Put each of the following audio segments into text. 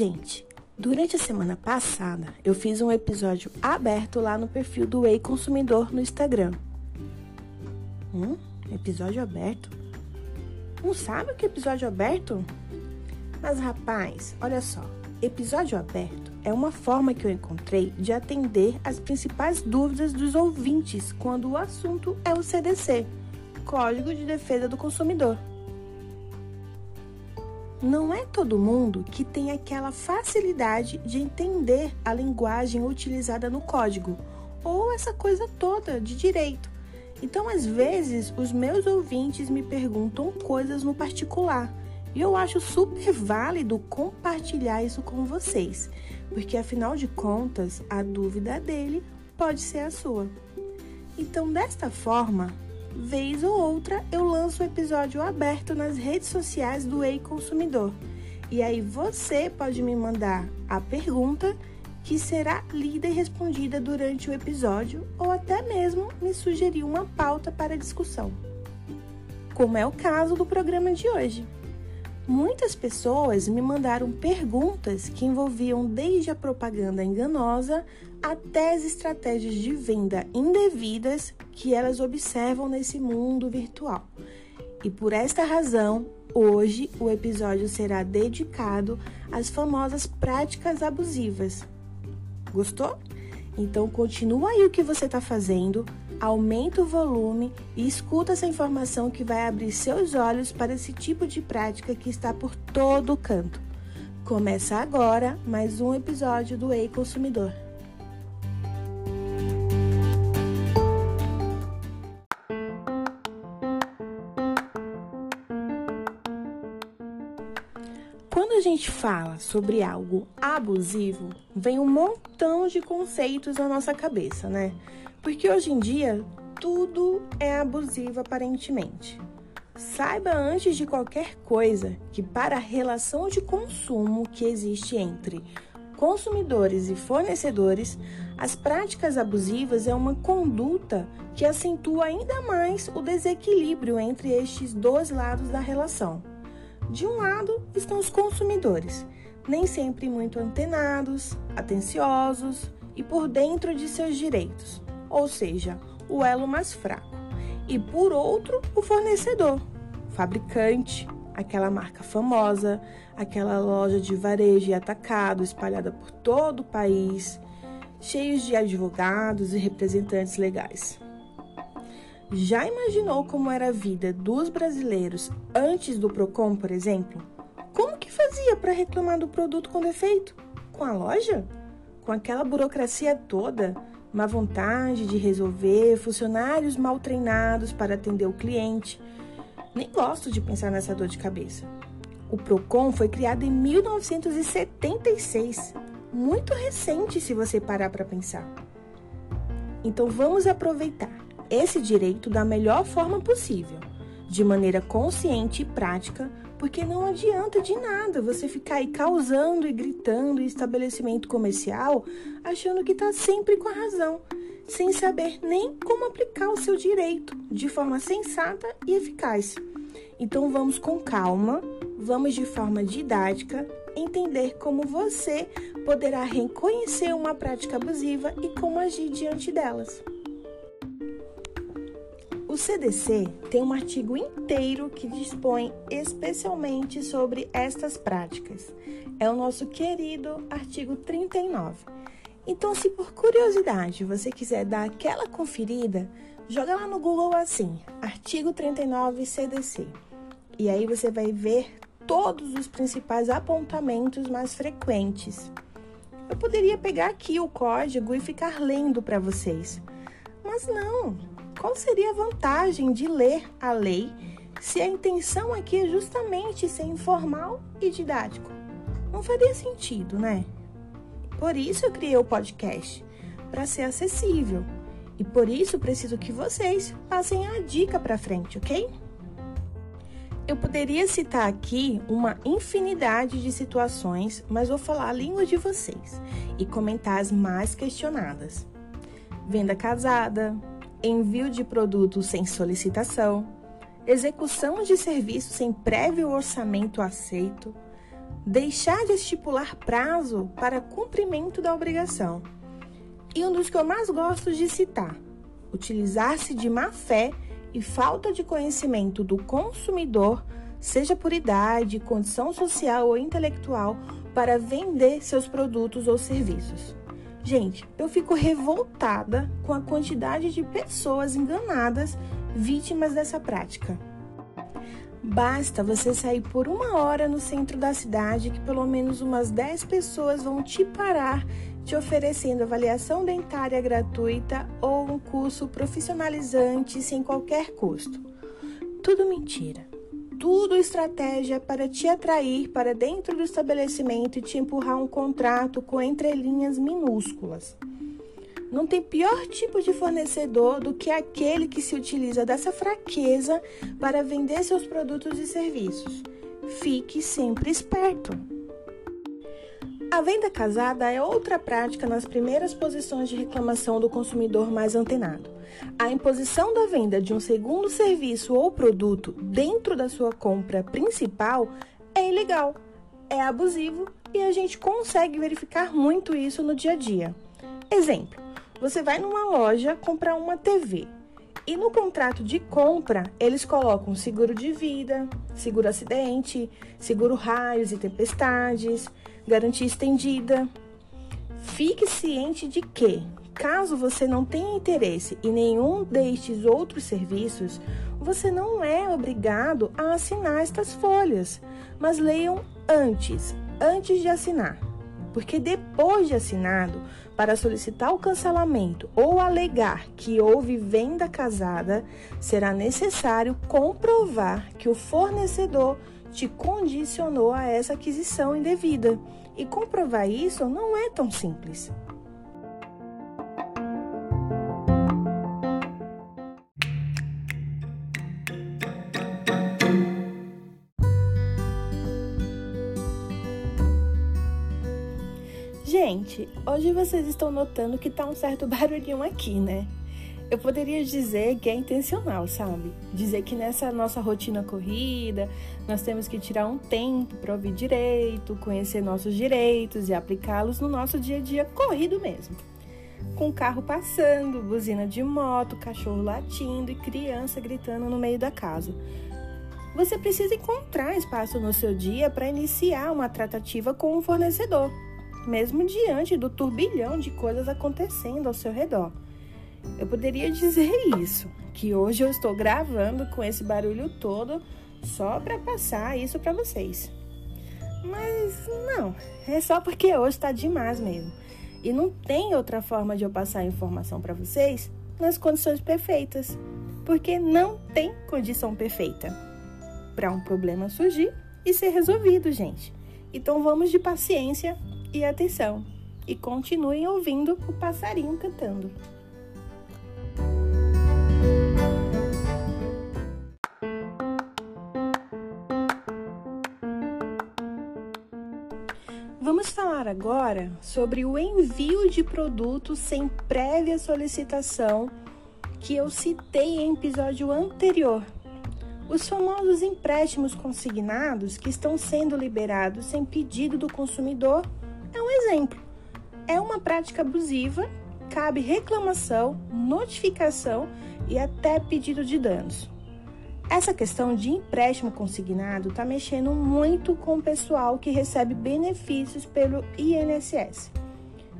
Gente, durante a semana passada eu fiz um episódio aberto lá no perfil do Ei Consumidor no Instagram. Hum? Episódio aberto? Não sabe o que é episódio aberto? Mas rapaz, olha só, episódio aberto é uma forma que eu encontrei de atender as principais dúvidas dos ouvintes quando o assunto é o CDC, Código de Defesa do Consumidor. Não é todo mundo que tem aquela facilidade de entender a linguagem utilizada no código ou essa coisa toda de direito. Então, às vezes, os meus ouvintes me perguntam coisas no particular e eu acho super válido compartilhar isso com vocês, porque afinal de contas, a dúvida dele pode ser a sua. Então, desta forma, vez ou outra eu lanço o episódio aberto nas redes sociais do Ei Consumidor. E aí você pode me mandar a pergunta que será lida e respondida durante o episódio ou até mesmo me sugerir uma pauta para discussão. Como é o caso do programa de hoje. Muitas pessoas me mandaram perguntas que envolviam desde a propaganda enganosa até as estratégias de venda indevidas que elas observam nesse mundo virtual. E por esta razão, hoje o episódio será dedicado às famosas práticas abusivas. Gostou? Então continua aí o que você está fazendo, aumenta o volume e escuta essa informação que vai abrir seus olhos para esse tipo de prática que está por todo canto. Começa agora mais um episódio do Ei Consumidor. Quando a gente fala sobre algo abusivo, vem um montão de conceitos na nossa cabeça, né? Porque hoje em dia tudo é abusivo aparentemente. Saiba antes de qualquer coisa que, para a relação de consumo que existe entre consumidores e fornecedores, as práticas abusivas é uma conduta que acentua ainda mais o desequilíbrio entre estes dois lados da relação. De um lado estão os consumidores, nem sempre muito antenados, atenciosos e por dentro de seus direitos ou seja, o elo mais fraco. E por outro, o fornecedor, fabricante, aquela marca famosa, aquela loja de varejo e atacado espalhada por todo o país, cheios de advogados e representantes legais. Já imaginou como era a vida dos brasileiros antes do Procon, por exemplo? Como que fazia para reclamar do produto com defeito? Com a loja? Com aquela burocracia toda? Má vontade de resolver, funcionários mal treinados para atender o cliente. Nem gosto de pensar nessa dor de cabeça. O Procon foi criado em 1976, muito recente se você parar para pensar. Então vamos aproveitar esse direito da melhor forma possível, de maneira consciente e prática, porque não adianta de nada você ficar aí causando e gritando em estabelecimento comercial, achando que está sempre com a razão, sem saber nem como aplicar o seu direito de forma sensata e eficaz. Então vamos com calma, vamos de forma didática entender como você poderá reconhecer uma prática abusiva e como agir diante delas. O CDC tem um artigo inteiro que dispõe especialmente sobre estas práticas. É o nosso querido artigo 39. Então, se por curiosidade você quiser dar aquela conferida, joga lá no Google assim: artigo 39 CDC. E aí você vai ver todos os principais apontamentos mais frequentes. Eu poderia pegar aqui o código e ficar lendo para vocês, mas não, qual seria a vantagem de ler a lei se a intenção aqui é justamente ser informal e didático? Não faria sentido, né? Por isso eu criei o podcast, para ser acessível. E por isso preciso que vocês passem a dica para frente, ok? Eu poderia citar aqui uma infinidade de situações, mas vou falar a língua de vocês e comentar as mais questionadas. Venda casada, envio de produtos sem solicitação, execução de serviço sem prévio orçamento aceito, deixar de estipular prazo para cumprimento da obrigação. E um dos que eu mais gosto de citar, utilizar-se de má fé e falta de conhecimento do consumidor, seja por idade, condição social ou intelectual, para vender seus produtos ou serviços. Gente, eu fico revoltada com a quantidade de pessoas enganadas vítimas dessa prática. Basta você sair por uma hora no centro da cidade que pelo menos umas 10 pessoas vão te parar te oferecendo avaliação dentária gratuita ou um curso profissionalizante sem qualquer custo. Tudo mentira. Tudo estratégia para te atrair para dentro do estabelecimento e te empurrar um contrato com entrelinhas minúsculas. Não tem pior tipo de fornecedor do que aquele que se utiliza dessa fraqueza para vender seus produtos e serviços. Fique sempre esperto. A venda casada é outra prática nas primeiras posições de reclamação do consumidor mais antenado. A imposição da venda de um segundo serviço ou produto dentro da sua compra principal é ilegal, é abusivo e a gente consegue verificar muito isso no dia a dia. Exemplo: você vai numa loja comprar uma TV e no contrato de compra eles colocam seguro de vida, seguro acidente, seguro raios e tempestades garantia estendida. Fique ciente de que, caso você não tenha interesse em nenhum destes outros serviços, você não é obrigado a assinar estas folhas, mas leiam antes, antes de assinar. Porque depois de assinado, para solicitar o cancelamento ou alegar que houve venda casada, será necessário comprovar que o fornecedor te condicionou a essa aquisição indevida. E comprovar isso não é tão simples. Gente, hoje vocês estão notando que tá um certo barulhinho aqui, né? Eu poderia dizer que é intencional, sabe? Dizer que nessa nossa rotina corrida, nós temos que tirar um tempo para ouvir direito, conhecer nossos direitos e aplicá-los no nosso dia a dia corrido mesmo. Com carro passando, buzina de moto, cachorro latindo e criança gritando no meio da casa. Você precisa encontrar espaço no seu dia para iniciar uma tratativa com um fornecedor, mesmo diante do turbilhão de coisas acontecendo ao seu redor. Eu poderia dizer isso, que hoje eu estou gravando com esse barulho todo só para passar isso para vocês. Mas não, é só porque hoje está demais mesmo. E não tem outra forma de eu passar a informação para vocês nas condições perfeitas, porque não tem condição perfeita para um problema surgir e ser resolvido, gente. Então vamos de paciência e atenção e continuem ouvindo o passarinho cantando. Agora sobre o envio de produtos sem prévia solicitação que eu citei em episódio anterior. Os famosos empréstimos consignados que estão sendo liberados sem pedido do consumidor é um exemplo. É uma prática abusiva, cabe reclamação, notificação e até pedido de danos. Essa questão de empréstimo consignado está mexendo muito com o pessoal que recebe benefícios pelo INSS.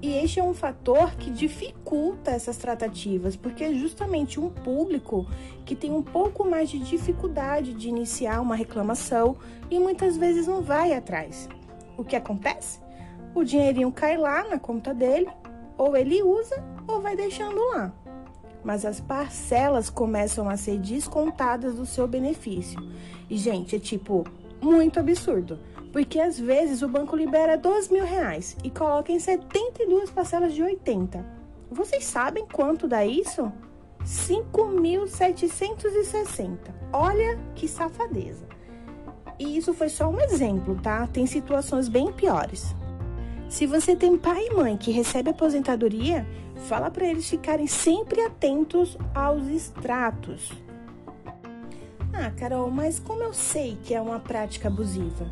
E este é um fator que dificulta essas tratativas, porque é justamente um público que tem um pouco mais de dificuldade de iniciar uma reclamação e muitas vezes não vai atrás. O que acontece? O dinheirinho cai lá na conta dele, ou ele usa ou vai deixando lá mas as parcelas começam a ser descontadas do seu benefício. E, gente, é tipo muito absurdo. Porque às vezes o banco libera 12 mil reais e coloca em 72 parcelas de 80. Vocês sabem quanto dá isso? 5.760. Olha que safadeza. E isso foi só um exemplo, tá? Tem situações bem piores. Se você tem pai e mãe que recebe aposentadoria, fala para eles ficarem sempre atentos aos extratos. Ah, Carol, mas como eu sei que é uma prática abusiva?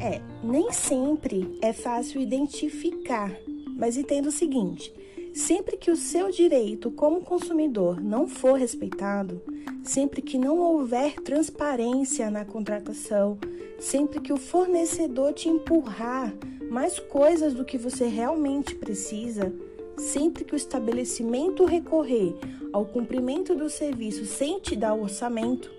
É, nem sempre é fácil identificar, mas entenda o seguinte: sempre que o seu direito como consumidor não for respeitado, sempre que não houver transparência na contratação, sempre que o fornecedor te empurrar mais coisas do que você realmente precisa, sempre que o estabelecimento recorrer ao cumprimento do serviço sem te dar o orçamento,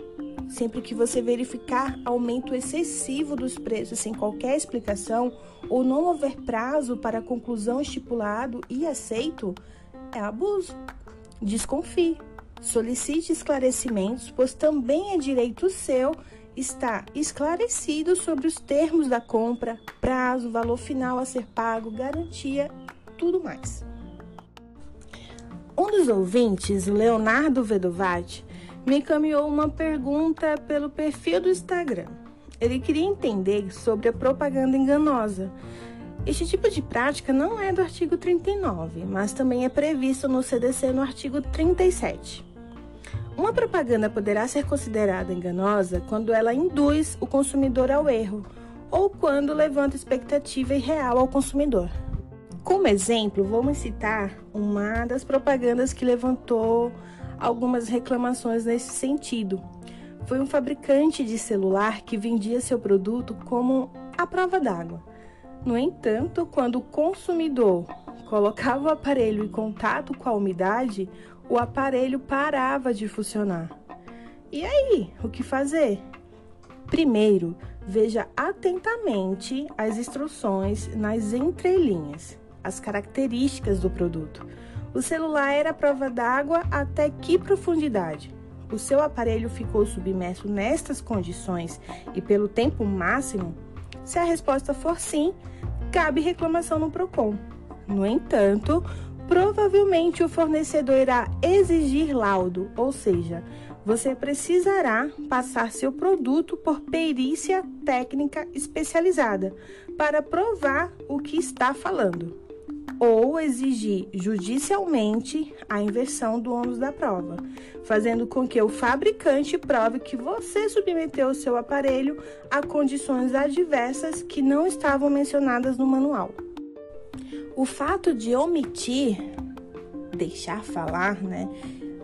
sempre que você verificar aumento excessivo dos preços sem qualquer explicação ou não houver prazo para conclusão estipulado e aceito, é abuso. Desconfie. Solicite esclarecimentos, pois também é direito seu estar esclarecido sobre os termos da compra, prazo, valor final a ser pago, garantia, tudo mais. Um dos ouvintes, Leonardo Vedovati, me encaminhou uma pergunta pelo perfil do Instagram. Ele queria entender sobre a propaganda enganosa. Este tipo de prática não é do artigo 39, mas também é previsto no CDC no artigo 37. Uma propaganda poderá ser considerada enganosa quando ela induz o consumidor ao erro ou quando levanta expectativa irreal ao consumidor. Como exemplo, vamos citar uma das propagandas que levantou algumas reclamações nesse sentido. Foi um fabricante de celular que vendia seu produto como a prova d'água. No entanto, quando o consumidor colocava o aparelho em contato com a umidade, o aparelho parava de funcionar. E aí, o que fazer? Primeiro, veja atentamente as instruções nas entrelinhas, as características do produto. O celular era prova d'água até que profundidade? O seu aparelho ficou submerso nestas condições e pelo tempo máximo? Se a resposta for sim, cabe reclamação no Procon. No entanto, provavelmente o fornecedor irá exigir laudo, ou seja, você precisará passar seu produto por perícia técnica especializada para provar o que está falando, ou exigir judicialmente a inversão do ônus da prova, fazendo com que o fabricante prove que você submeteu o seu aparelho a condições adversas que não estavam mencionadas no manual. O fato de omitir, deixar falar, né,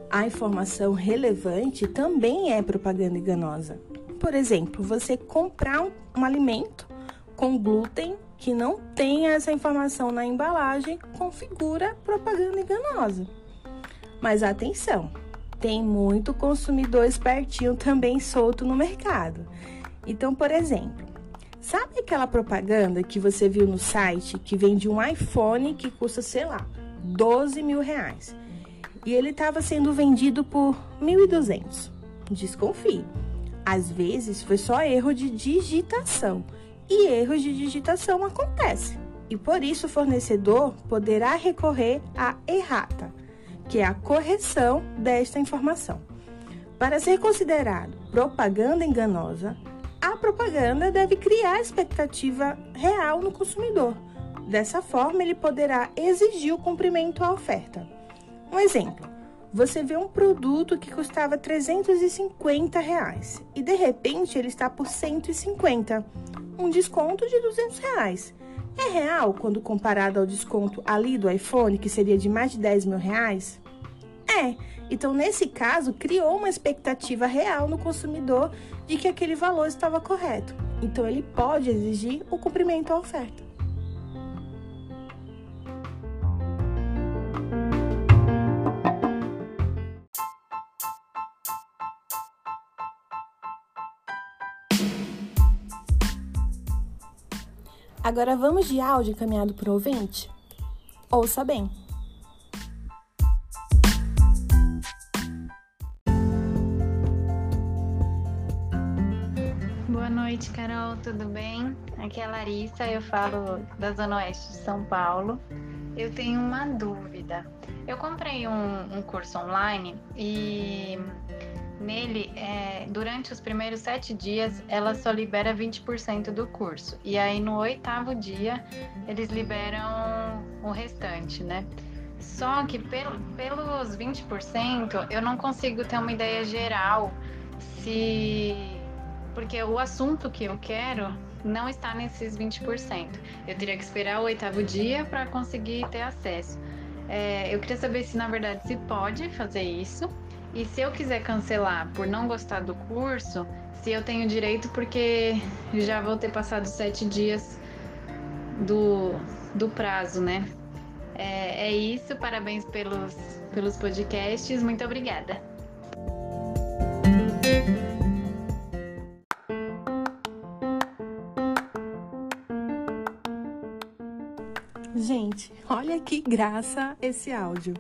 a informação relevante também é propaganda enganosa. Por exemplo, você comprar um, um alimento com glúten que não tem essa informação na embalagem configura propaganda enganosa. Mas atenção, tem muito consumidor espertinho também solto no mercado. Então, por exemplo, Sabe aquela propaganda que você viu no site que vende um iPhone que custa, sei lá, 12 mil reais? E ele estava sendo vendido por 1.200. Desconfie. Às vezes foi só erro de digitação. E erros de digitação acontecem. E por isso o fornecedor poderá recorrer à errata, que é a correção desta informação. Para ser considerado propaganda enganosa, a propaganda deve criar expectativa real no consumidor. Dessa forma, ele poderá exigir o cumprimento à oferta. Um exemplo: você vê um produto que custava 350 reais e de repente ele está por 150, um desconto de 200 reais. É real quando comparado ao desconto ali do iPhone, que seria de mais de 10 mil reais? É. Então, nesse caso, criou uma expectativa real no consumidor de que aquele valor estava correto. Então, ele pode exigir o cumprimento à oferta. Agora vamos de áudio encaminhado por ouvinte? Ouça bem. noite, Carol, tudo bem? Aqui é a Larissa, eu falo da Zona Oeste de São Paulo. Eu tenho uma dúvida. Eu comprei um, um curso online e nele, é, durante os primeiros sete dias, ela só libera 20% do curso. E aí, no oitavo dia, eles liberam o restante, né? Só que pelo, pelos 20%, eu não consigo ter uma ideia geral se porque o assunto que eu quero não está nesses 20%. Eu teria que esperar o oitavo dia para conseguir ter acesso. É, eu queria saber se na verdade se pode fazer isso e se eu quiser cancelar por não gostar do curso, se eu tenho direito porque já vou ter passado sete dias do, do prazo, né? É, é isso, parabéns pelos, pelos podcasts, muito obrigada. Gente, olha que graça esse áudio.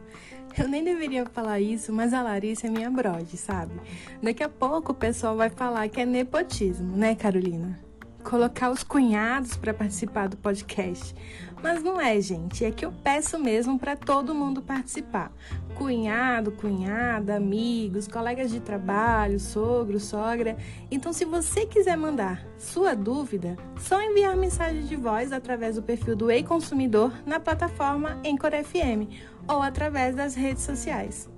Eu nem deveria falar isso, mas a Larissa é minha brode, sabe? Daqui a pouco o pessoal vai falar que é nepotismo, né, Carolina? Colocar os cunhados para participar do podcast. Mas não é, gente, é que eu peço mesmo para todo mundo participar. Cunhado, cunhada, amigos, colegas de trabalho, sogro, sogra. Então, se você quiser mandar sua dúvida, só enviar mensagem de voz através do perfil do Ei Consumidor na plataforma Encore FM ou através das redes sociais.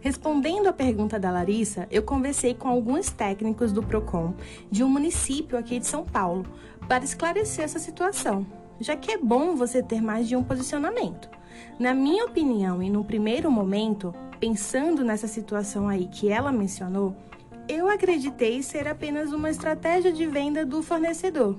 Respondendo à pergunta da Larissa, eu conversei com alguns técnicos do Procon de um município aqui de São Paulo para esclarecer essa situação, já que é bom você ter mais de um posicionamento. Na minha opinião e no primeiro momento, pensando nessa situação aí que ela mencionou, eu acreditei ser apenas uma estratégia de venda do fornecedor.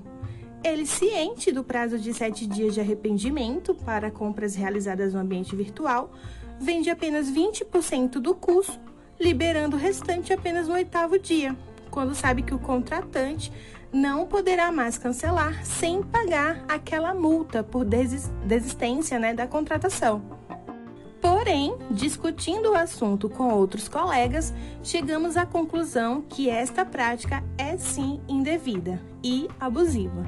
Ele ciente do prazo de sete dias de arrependimento para compras realizadas no ambiente virtual, vende apenas 20% do custo, liberando o restante apenas no oitavo dia, quando sabe que o contratante não poderá mais cancelar sem pagar aquela multa por desistência né, da contratação. Porém, discutindo o assunto com outros colegas, chegamos à conclusão que esta prática é sim indevida e abusiva.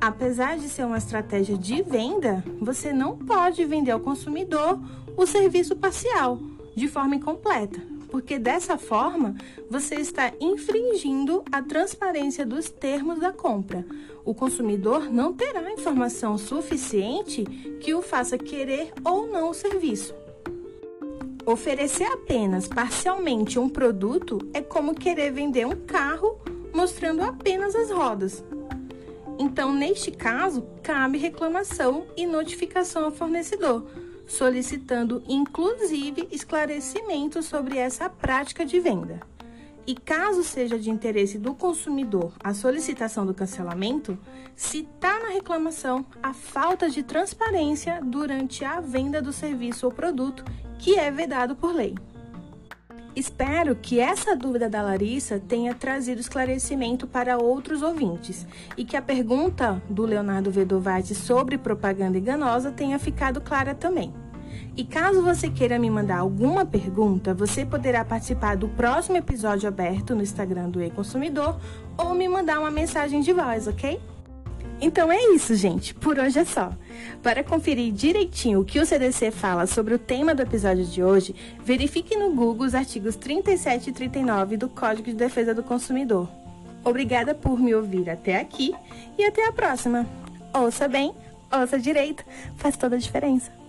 Apesar de ser uma estratégia de venda, você não pode vender ao consumidor o serviço parcial, de forma incompleta, porque dessa forma você está infringindo a transparência dos termos da compra. O consumidor não terá informação suficiente que o faça querer ou não o serviço. Oferecer apenas parcialmente um produto é como querer vender um carro mostrando apenas as rodas. Então, neste caso, cabe reclamação e notificação ao fornecedor solicitando inclusive esclarecimentos sobre essa prática de venda. E caso seja de interesse do consumidor a solicitação do cancelamento, citar na reclamação a falta de transparência durante a venda do serviço ou produto que é vedado por lei. Espero que essa dúvida da Larissa tenha trazido esclarecimento para outros ouvintes e que a pergunta do Leonardo Vedovati sobre propaganda enganosa tenha ficado clara também. E caso você queira me mandar alguma pergunta, você poderá participar do próximo episódio aberto no Instagram do E-Consumidor ou me mandar uma mensagem de voz, ok? Então é isso, gente. Por hoje é só. Para conferir direitinho o que o CDC fala sobre o tema do episódio de hoje, verifique no Google os artigos 37 e 39 do Código de Defesa do Consumidor. Obrigada por me ouvir até aqui e até a próxima. Ouça bem, ouça direito, faz toda a diferença.